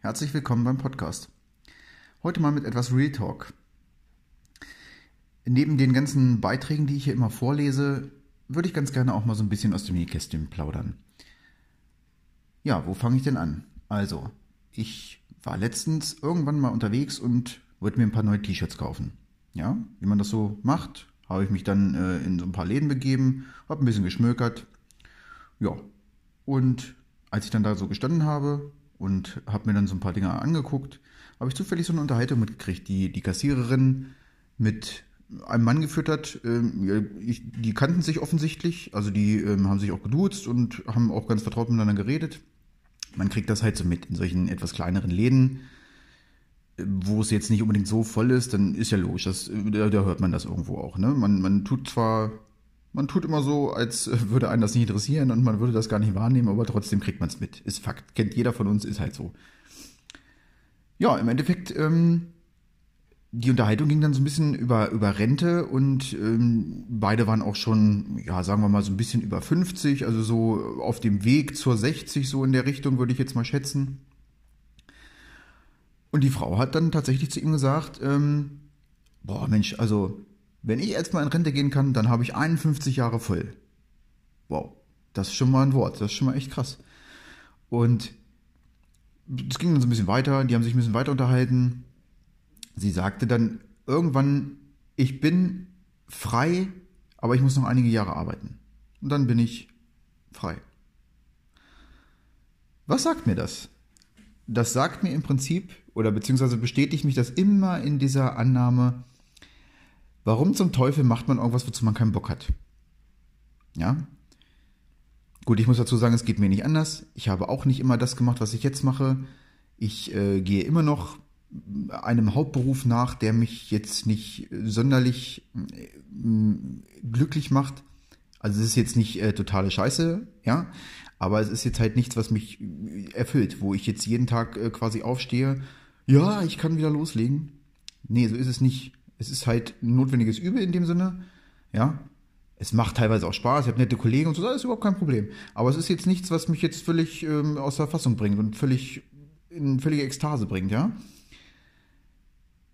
Herzlich willkommen beim Podcast. Heute mal mit etwas Real Talk. Neben den ganzen Beiträgen, die ich hier immer vorlese, würde ich ganz gerne auch mal so ein bisschen aus dem Nähkästchen plaudern. Ja, wo fange ich denn an? Also, ich war letztens irgendwann mal unterwegs und wollte mir ein paar neue T-Shirts kaufen. Ja, wie man das so macht, habe ich mich dann äh, in so ein paar Läden begeben, habe ein bisschen geschmökert. Ja, und als ich dann da so gestanden habe und habe mir dann so ein paar Dinge angeguckt, habe ich zufällig so eine Unterhaltung mitgekriegt, die die Kassiererin mit einem Mann geführt hat. Ähm, die kannten sich offensichtlich, also die ähm, haben sich auch geduzt und haben auch ganz vertraut miteinander geredet. Man kriegt das halt so mit in solchen etwas kleineren Läden, wo es jetzt nicht unbedingt so voll ist, dann ist ja logisch, das, da, da hört man das irgendwo auch. Ne? Man, man tut zwar man tut immer so, als würde einen das nicht interessieren und man würde das gar nicht wahrnehmen, aber trotzdem kriegt man es mit. Ist Fakt. Kennt jeder von uns, ist halt so. Ja, im Endeffekt, ähm, die Unterhaltung ging dann so ein bisschen über, über Rente und ähm, beide waren auch schon, ja, sagen wir mal, so ein bisschen über 50, also so auf dem Weg zur 60, so in der Richtung, würde ich jetzt mal schätzen. Und die Frau hat dann tatsächlich zu ihm gesagt, ähm, boah, Mensch, also wenn ich jetzt mal in Rente gehen kann, dann habe ich 51 Jahre voll. Wow, das ist schon mal ein Wort, das ist schon mal echt krass. Und es ging dann so ein bisschen weiter, die haben sich ein bisschen weiter unterhalten. Sie sagte dann irgendwann, ich bin frei, aber ich muss noch einige Jahre arbeiten. Und dann bin ich frei. Was sagt mir das? Das sagt mir im Prinzip, oder beziehungsweise bestätigt mich das immer in dieser Annahme, Warum zum Teufel macht man irgendwas, wozu man keinen Bock hat? Ja? Gut, ich muss dazu sagen, es geht mir nicht anders. Ich habe auch nicht immer das gemacht, was ich jetzt mache. Ich äh, gehe immer noch einem Hauptberuf nach, der mich jetzt nicht sonderlich äh, glücklich macht. Also es ist jetzt nicht äh, totale Scheiße, ja, aber es ist jetzt halt nichts, was mich erfüllt, wo ich jetzt jeden Tag äh, quasi aufstehe. Ja, ich kann wieder loslegen. Nee, so ist es nicht. Es ist halt ein notwendiges Übel in dem Sinne. Ja. Es macht teilweise auch Spaß. Ich habe nette Kollegen und so, das ist überhaupt kein Problem. Aber es ist jetzt nichts, was mich jetzt völlig ähm, aus der Fassung bringt und völlig in völlige Ekstase bringt, ja.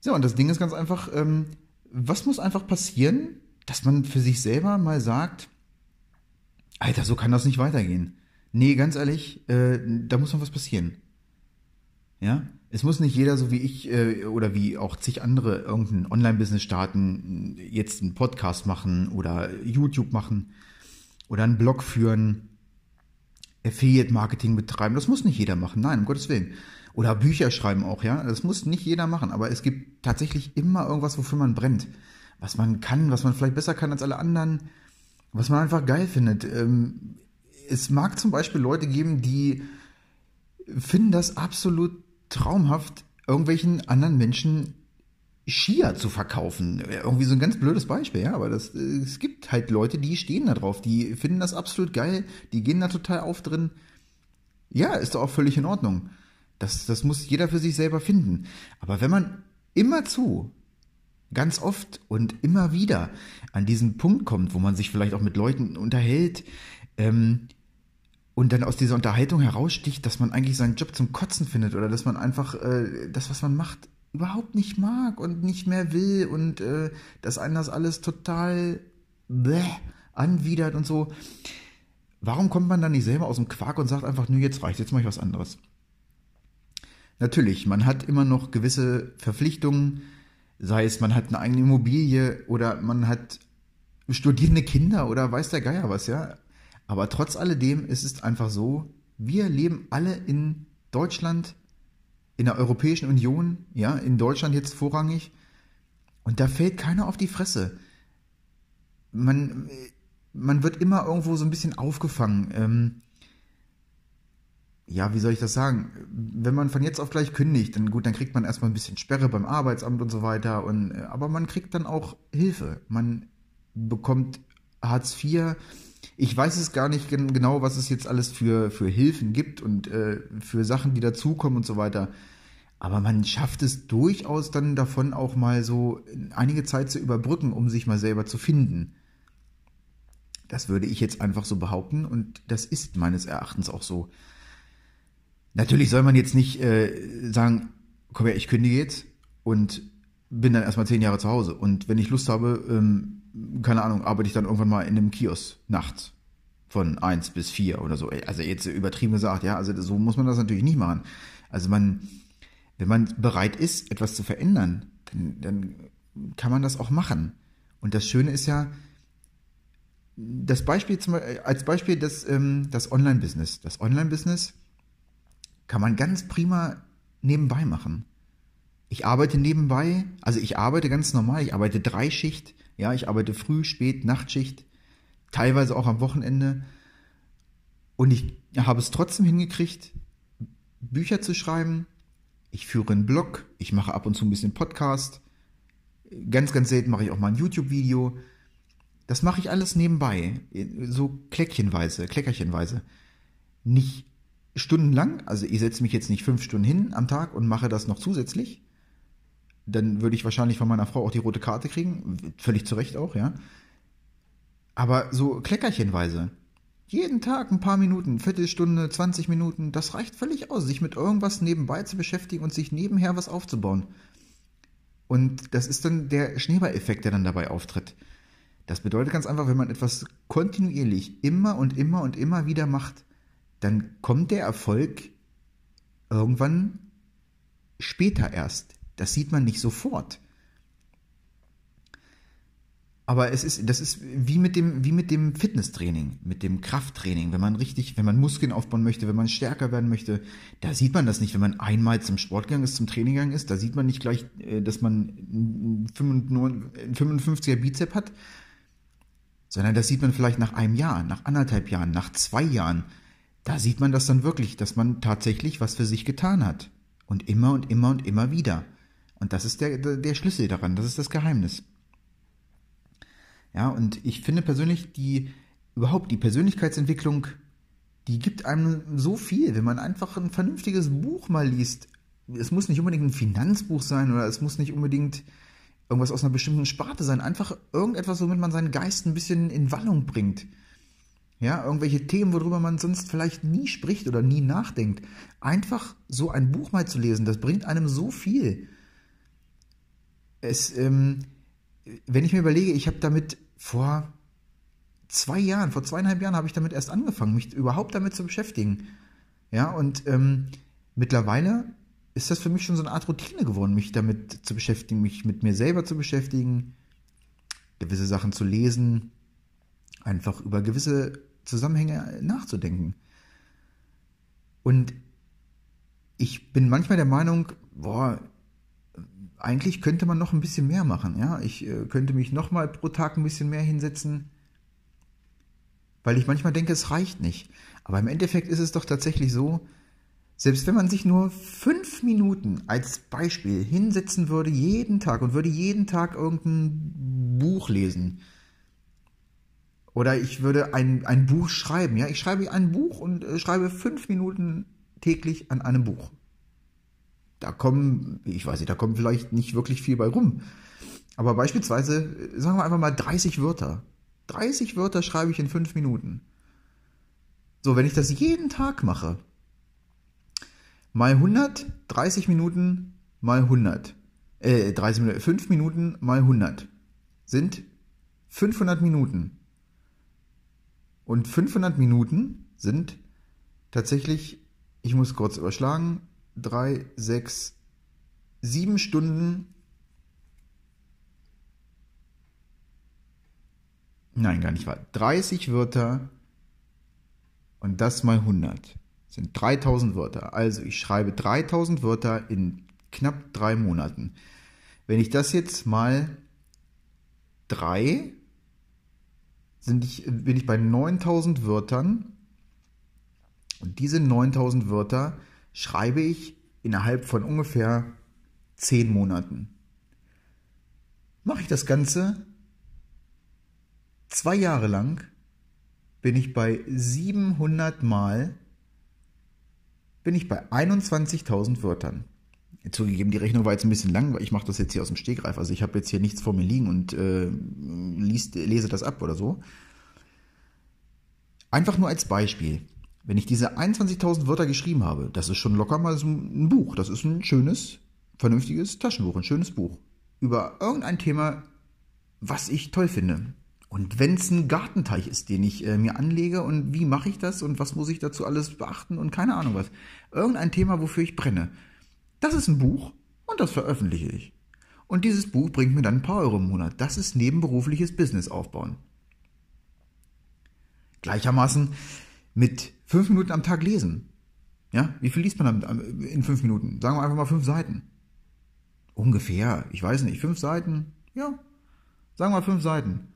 So, und das Ding ist ganz einfach, ähm, was muss einfach passieren, dass man für sich selber mal sagt, Alter, so kann das nicht weitergehen. Nee, ganz ehrlich, äh, da muss noch was passieren. Ja? Es muss nicht jeder, so wie ich äh, oder wie auch zig andere, irgendein Online-Business starten, jetzt einen Podcast machen oder YouTube machen oder einen Blog führen, Affiliate-Marketing betreiben. Das muss nicht jeder machen, nein, um Gottes Willen. Oder Bücher schreiben auch, ja. Das muss nicht jeder machen, aber es gibt tatsächlich immer irgendwas, wofür man brennt. Was man kann, was man vielleicht besser kann als alle anderen, was man einfach geil findet. Ähm, es mag zum Beispiel Leute geben, die finden das absolut traumhaft, irgendwelchen anderen Menschen Skier zu verkaufen. Irgendwie so ein ganz blödes Beispiel, ja, aber das, es gibt halt Leute, die stehen da drauf, die finden das absolut geil, die gehen da total auf drin. Ja, ist doch auch völlig in Ordnung. Das, das muss jeder für sich selber finden. Aber wenn man immer zu, ganz oft und immer wieder an diesen Punkt kommt, wo man sich vielleicht auch mit Leuten unterhält, ähm, und dann aus dieser Unterhaltung heraussticht, dass man eigentlich seinen Job zum Kotzen findet oder dass man einfach äh, das, was man macht, überhaupt nicht mag und nicht mehr will und äh, dass einen das alles total bläh, anwidert und so. Warum kommt man dann nicht selber aus dem Quark und sagt einfach, nö, jetzt reicht, jetzt mache ich was anderes? Natürlich, man hat immer noch gewisse Verpflichtungen, sei es man hat eine eigene Immobilie oder man hat studierende Kinder oder weiß der Geier was, ja. Aber trotz alledem ist es einfach so, wir leben alle in Deutschland, in der Europäischen Union, ja, in Deutschland jetzt vorrangig. Und da fällt keiner auf die Fresse. Man, man wird immer irgendwo so ein bisschen aufgefangen. Ähm, ja, wie soll ich das sagen? Wenn man von jetzt auf gleich kündigt, dann gut, dann kriegt man erstmal ein bisschen Sperre beim Arbeitsamt und so weiter. Und, äh, aber man kriegt dann auch Hilfe. Man bekommt Hartz IV, ich weiß es gar nicht genau, was es jetzt alles für, für Hilfen gibt und äh, für Sachen, die dazukommen und so weiter. Aber man schafft es durchaus dann davon auch mal so einige Zeit zu überbrücken, um sich mal selber zu finden. Das würde ich jetzt einfach so behaupten und das ist meines Erachtens auch so. Natürlich soll man jetzt nicht äh, sagen, komm her, ich kündige jetzt und bin dann erstmal zehn Jahre zu Hause. Und wenn ich Lust habe, ähm, keine Ahnung, arbeite ich dann irgendwann mal in einem Kiosk nachts von eins bis vier oder so. Also jetzt übertrieben gesagt, ja, also so muss man das natürlich nicht machen. Also man, wenn man bereit ist, etwas zu verändern, dann, dann kann man das auch machen. Und das Schöne ist ja, das Beispiel zum, als Beispiel das, ähm, das Online-Business. Das Online-Business kann man ganz prima nebenbei machen. Ich arbeite nebenbei, also ich arbeite ganz normal, ich arbeite Dreischicht, ja, ich arbeite früh, spät, Nachtschicht, teilweise auch am Wochenende. Und ich habe es trotzdem hingekriegt, Bücher zu schreiben. Ich führe einen Blog, ich mache ab und zu ein bisschen Podcast. Ganz, ganz selten mache ich auch mal ein YouTube-Video. Das mache ich alles nebenbei, so kleckerchenweise, kleckerchenweise. Nicht stundenlang, also ich setze mich jetzt nicht fünf Stunden hin am Tag und mache das noch zusätzlich, dann würde ich wahrscheinlich von meiner Frau auch die rote Karte kriegen. Völlig zu Recht auch, ja. Aber so kleckerchenweise. Jeden Tag ein paar Minuten, Viertelstunde, 20 Minuten, das reicht völlig aus, sich mit irgendwas nebenbei zu beschäftigen und sich nebenher was aufzubauen. Und das ist dann der Schneeballeffekt, der dann dabei auftritt. Das bedeutet ganz einfach, wenn man etwas kontinuierlich immer und immer und immer wieder macht, dann kommt der Erfolg irgendwann später erst. Das sieht man nicht sofort. Aber es ist, das ist wie mit dem, wie mit dem Fitnesstraining, mit dem Krafttraining. Wenn man richtig, wenn man Muskeln aufbauen möchte, wenn man stärker werden möchte, da sieht man das nicht. Wenn man einmal zum Sport gegangen ist, zum Training gegangen ist, da sieht man nicht gleich, äh, dass man einen 55er Bizep hat, sondern das sieht man vielleicht nach einem Jahr, nach anderthalb Jahren, nach zwei Jahren. Da sieht man das dann wirklich, dass man tatsächlich was für sich getan hat. Und immer und immer und immer wieder. Und das ist der, der Schlüssel daran, das ist das Geheimnis. Ja, und ich finde persönlich, die, überhaupt die Persönlichkeitsentwicklung, die gibt einem so viel, wenn man einfach ein vernünftiges Buch mal liest. Es muss nicht unbedingt ein Finanzbuch sein oder es muss nicht unbedingt irgendwas aus einer bestimmten Sparte sein. Einfach irgendetwas, womit man seinen Geist ein bisschen in Wallung bringt. Ja, irgendwelche Themen, worüber man sonst vielleicht nie spricht oder nie nachdenkt. Einfach so ein Buch mal zu lesen, das bringt einem so viel es, ähm, wenn ich mir überlege, ich habe damit vor zwei Jahren, vor zweieinhalb Jahren habe ich damit erst angefangen, mich überhaupt damit zu beschäftigen. Ja, und ähm, mittlerweile ist das für mich schon so eine Art Routine geworden, mich damit zu beschäftigen, mich mit mir selber zu beschäftigen, gewisse Sachen zu lesen, einfach über gewisse Zusammenhänge nachzudenken. Und ich bin manchmal der Meinung, boah, eigentlich könnte man noch ein bisschen mehr machen. Ja, ich äh, könnte mich noch mal pro Tag ein bisschen mehr hinsetzen, weil ich manchmal denke, es reicht nicht. Aber im Endeffekt ist es doch tatsächlich so, selbst wenn man sich nur fünf Minuten als Beispiel hinsetzen würde jeden Tag und würde jeden Tag irgendein Buch lesen, oder ich würde ein, ein Buch schreiben, ja, ich schreibe ein Buch und äh, schreibe fünf Minuten täglich an einem Buch da kommen, ich weiß nicht, da kommt vielleicht nicht wirklich viel bei rum. Aber beispielsweise, sagen wir einfach mal 30 Wörter. 30 Wörter schreibe ich in 5 Minuten. So, wenn ich das jeden Tag mache, mal 100, 30 Minuten mal 100, äh, 30 Minuten, 5 Minuten mal 100 sind 500 Minuten. Und 500 Minuten sind tatsächlich, ich muss kurz überschlagen, drei, sechs, sieben Stunden. Nein, gar nicht wahr. 30 Wörter und das mal 100 sind 3000 Wörter. Also ich schreibe 3000 Wörter in knapp drei Monaten. Wenn ich das jetzt mal drei, sind ich, bin ich bei 9000 Wörtern. Und diese 9000 Wörter schreibe ich innerhalb von ungefähr zehn Monaten. Mache ich das Ganze zwei Jahre lang, bin ich bei 700 Mal, bin ich bei 21.000 Wörtern. Zugegeben, die Rechnung war jetzt ein bisschen lang, weil ich mache das jetzt hier aus dem Stegreif. Also ich habe jetzt hier nichts vor mir liegen und äh, liest, lese das ab oder so. Einfach nur als Beispiel. Wenn ich diese 21.000 Wörter geschrieben habe, das ist schon locker mal so ein Buch. Das ist ein schönes, vernünftiges Taschenbuch, ein schönes Buch. Über irgendein Thema, was ich toll finde. Und wenn es ein Gartenteich ist, den ich äh, mir anlege und wie mache ich das und was muss ich dazu alles beachten und keine Ahnung was. Irgendein Thema, wofür ich brenne. Das ist ein Buch und das veröffentliche ich. Und dieses Buch bringt mir dann ein paar Euro im Monat. Das ist nebenberufliches Business aufbauen. Gleichermaßen mit fünf Minuten am Tag lesen. Ja, wie viel liest man in fünf Minuten? Sagen wir einfach mal fünf Seiten. Ungefähr, ich weiß nicht, fünf Seiten, ja, sagen wir mal fünf Seiten.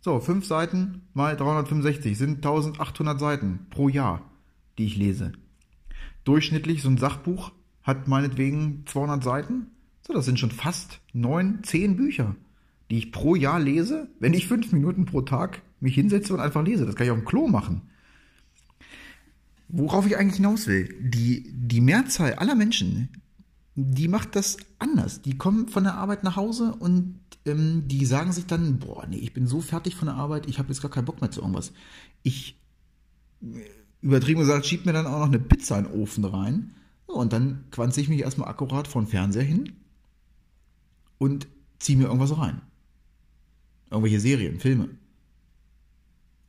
So, fünf Seiten mal 365 sind 1800 Seiten pro Jahr, die ich lese. Durchschnittlich so ein Sachbuch hat meinetwegen 200 Seiten. So, das sind schon fast neun, zehn Bücher, die ich pro Jahr lese, wenn ich fünf Minuten pro Tag mich hinsetze und einfach lese. Das kann ich auf dem Klo machen. Worauf ich eigentlich hinaus will, die, die Mehrzahl aller Menschen, die macht das anders. Die kommen von der Arbeit nach Hause und ähm, die sagen sich dann, boah, nee, ich bin so fertig von der Arbeit, ich habe jetzt gar keinen Bock mehr zu irgendwas. Ich, übertrieben gesagt, schieb mir dann auch noch eine Pizza in den Ofen rein und dann quanze ich mich erstmal akkurat vor den Fernseher hin und ziehe mir irgendwas rein. Irgendwelche Serien, Filme.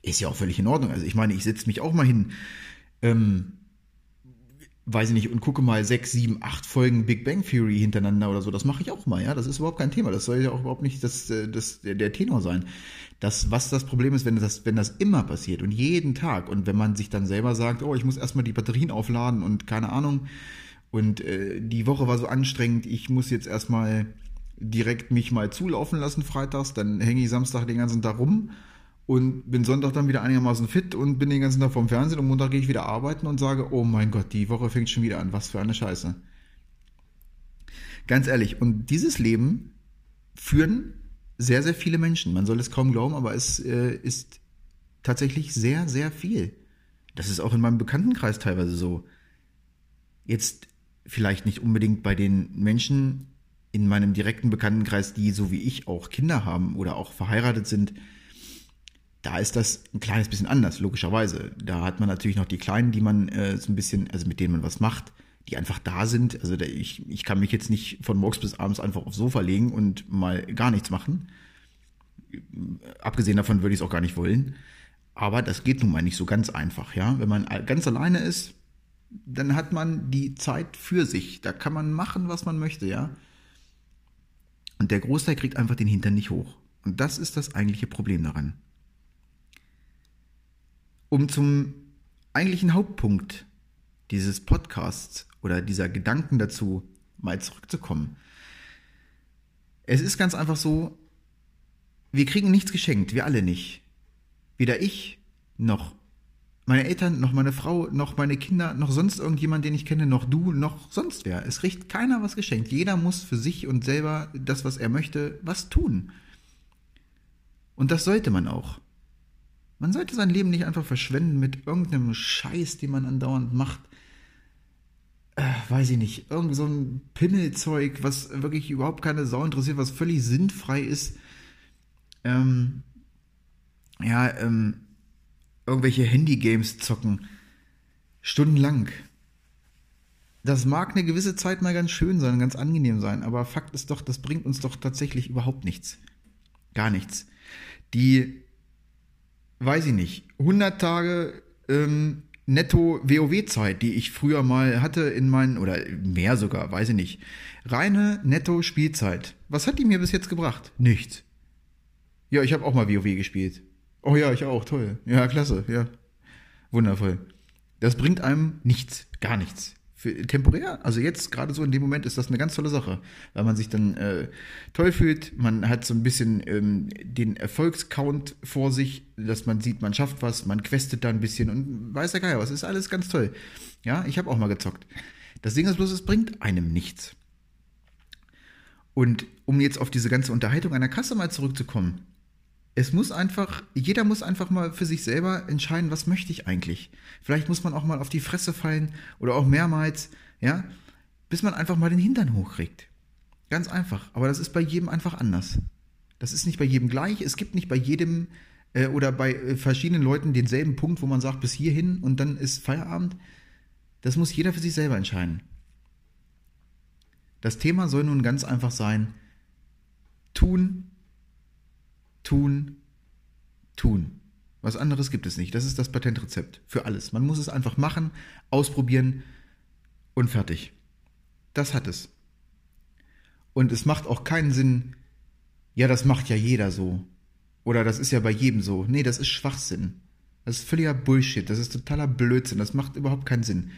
Ist ja auch völlig in Ordnung. Also ich meine, ich setze mich auch mal hin, ähm, weiß ich nicht, und gucke mal sechs, sieben, acht Folgen Big Bang Theory hintereinander oder so. Das mache ich auch mal, ja. Das ist überhaupt kein Thema. Das soll ja auch überhaupt nicht das, äh, das, der Tenor sein. Das, was das Problem ist, wenn das, wenn das immer passiert und jeden Tag und wenn man sich dann selber sagt, oh, ich muss erstmal die Batterien aufladen und keine Ahnung. Und äh, die Woche war so anstrengend, ich muss jetzt erstmal direkt mich mal zulaufen lassen freitags, dann hänge ich Samstag den ganzen Tag rum und bin Sonntag dann wieder einigermaßen fit und bin den ganzen Tag vorm Fernsehen und Montag gehe ich wieder arbeiten und sage, oh mein Gott, die Woche fängt schon wieder an, was für eine Scheiße. Ganz ehrlich, und dieses Leben führen sehr, sehr viele Menschen. Man soll es kaum glauben, aber es äh, ist tatsächlich sehr, sehr viel. Das ist auch in meinem Bekanntenkreis teilweise so. Jetzt vielleicht nicht unbedingt bei den Menschen in meinem direkten Bekanntenkreis, die so wie ich auch Kinder haben oder auch verheiratet sind, da ist das ein kleines bisschen anders, logischerweise. Da hat man natürlich noch die Kleinen, die man äh, so ein bisschen, also mit denen man was macht, die einfach da sind. Also da, ich, ich kann mich jetzt nicht von morgens bis abends einfach aufs Sofa legen und mal gar nichts machen. Abgesehen davon würde ich es auch gar nicht wollen. Aber das geht nun mal nicht so ganz einfach, ja. Wenn man ganz alleine ist, dann hat man die Zeit für sich. Da kann man machen, was man möchte, ja. Und der Großteil kriegt einfach den Hintern nicht hoch. Und das ist das eigentliche Problem daran um zum eigentlichen Hauptpunkt dieses Podcasts oder dieser Gedanken dazu mal zurückzukommen. Es ist ganz einfach so, wir kriegen nichts geschenkt, wir alle nicht. Weder ich, noch meine Eltern, noch meine Frau, noch meine Kinder, noch sonst irgendjemand, den ich kenne, noch du, noch sonst wer. Es kriegt keiner was geschenkt. Jeder muss für sich und selber das, was er möchte, was tun. Und das sollte man auch. Man sollte sein Leben nicht einfach verschwenden mit irgendeinem Scheiß, den man andauernd macht. Äh, weiß ich nicht. Irgend so ein Pimmelzeug, was wirklich überhaupt keine Sau interessiert, was völlig sinnfrei ist. Ähm, ja, ähm, irgendwelche Handygames zocken. Stundenlang. Das mag eine gewisse Zeit mal ganz schön sein, ganz angenehm sein, aber Fakt ist doch, das bringt uns doch tatsächlich überhaupt nichts. Gar nichts. Die weiß ich nicht, 100 Tage ähm, netto WoW-Zeit, die ich früher mal hatte in meinen, oder mehr sogar, weiß ich nicht. Reine netto Spielzeit. Was hat die mir bis jetzt gebracht? Nichts. Ja, ich habe auch mal WoW gespielt. Oh ja, ich auch, toll. Ja, klasse, ja. Wundervoll. Das bringt einem nichts, gar nichts für, temporär, also jetzt gerade so in dem Moment ist das eine ganz tolle Sache, weil man sich dann äh, toll fühlt, man hat so ein bisschen ähm, den Erfolgscount vor sich, dass man sieht, man schafft was, man questet da ein bisschen und weiß der Geier was, ist alles ganz toll. Ja, ich habe auch mal gezockt. Das Ding ist bloß, es bringt einem nichts. Und um jetzt auf diese ganze Unterhaltung einer Kasse mal zurückzukommen, es muss einfach, jeder muss einfach mal für sich selber entscheiden, was möchte ich eigentlich. Vielleicht muss man auch mal auf die Fresse fallen oder auch mehrmals, ja, bis man einfach mal den Hintern hochkriegt. Ganz einfach. Aber das ist bei jedem einfach anders. Das ist nicht bei jedem gleich. Es gibt nicht bei jedem äh, oder bei äh, verschiedenen Leuten denselben Punkt, wo man sagt, bis hierhin und dann ist Feierabend. Das muss jeder für sich selber entscheiden. Das Thema soll nun ganz einfach sein, tun, tun, tun. Was anderes gibt es nicht. Das ist das Patentrezept für alles. Man muss es einfach machen, ausprobieren und fertig. Das hat es. Und es macht auch keinen Sinn, ja, das macht ja jeder so. Oder das ist ja bei jedem so. Nee, das ist Schwachsinn. Das ist völliger Bullshit. Das ist totaler Blödsinn. Das macht überhaupt keinen Sinn.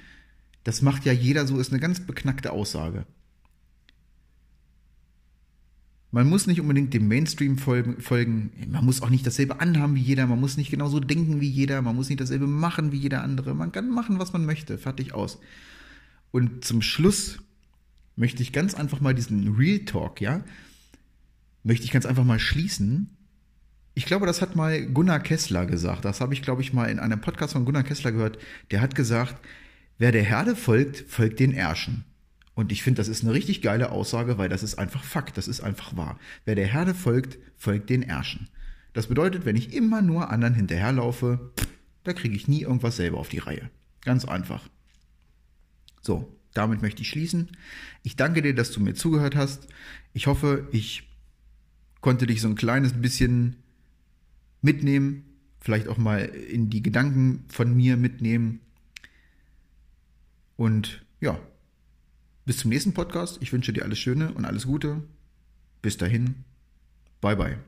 Das macht ja jeder so, ist eine ganz beknackte Aussage. Man muss nicht unbedingt dem Mainstream folgen. Man muss auch nicht dasselbe anhaben wie jeder. Man muss nicht genauso denken wie jeder. Man muss nicht dasselbe machen wie jeder andere. Man kann machen, was man möchte. Fertig aus. Und zum Schluss möchte ich ganz einfach mal diesen Real Talk, ja, möchte ich ganz einfach mal schließen. Ich glaube, das hat mal Gunnar Kessler gesagt. Das habe ich, glaube ich, mal in einem Podcast von Gunnar Kessler gehört. Der hat gesagt, wer der Herde folgt, folgt den Ärschen. Und ich finde, das ist eine richtig geile Aussage, weil das ist einfach Fakt, das ist einfach wahr. Wer der Herde folgt, folgt den Ärschen. Das bedeutet, wenn ich immer nur anderen hinterherlaufe, da kriege ich nie irgendwas selber auf die Reihe. Ganz einfach. So, damit möchte ich schließen. Ich danke dir, dass du mir zugehört hast. Ich hoffe, ich konnte dich so ein kleines bisschen mitnehmen, vielleicht auch mal in die Gedanken von mir mitnehmen. Und ja, bis zum nächsten Podcast. Ich wünsche dir alles Schöne und alles Gute. Bis dahin. Bye bye.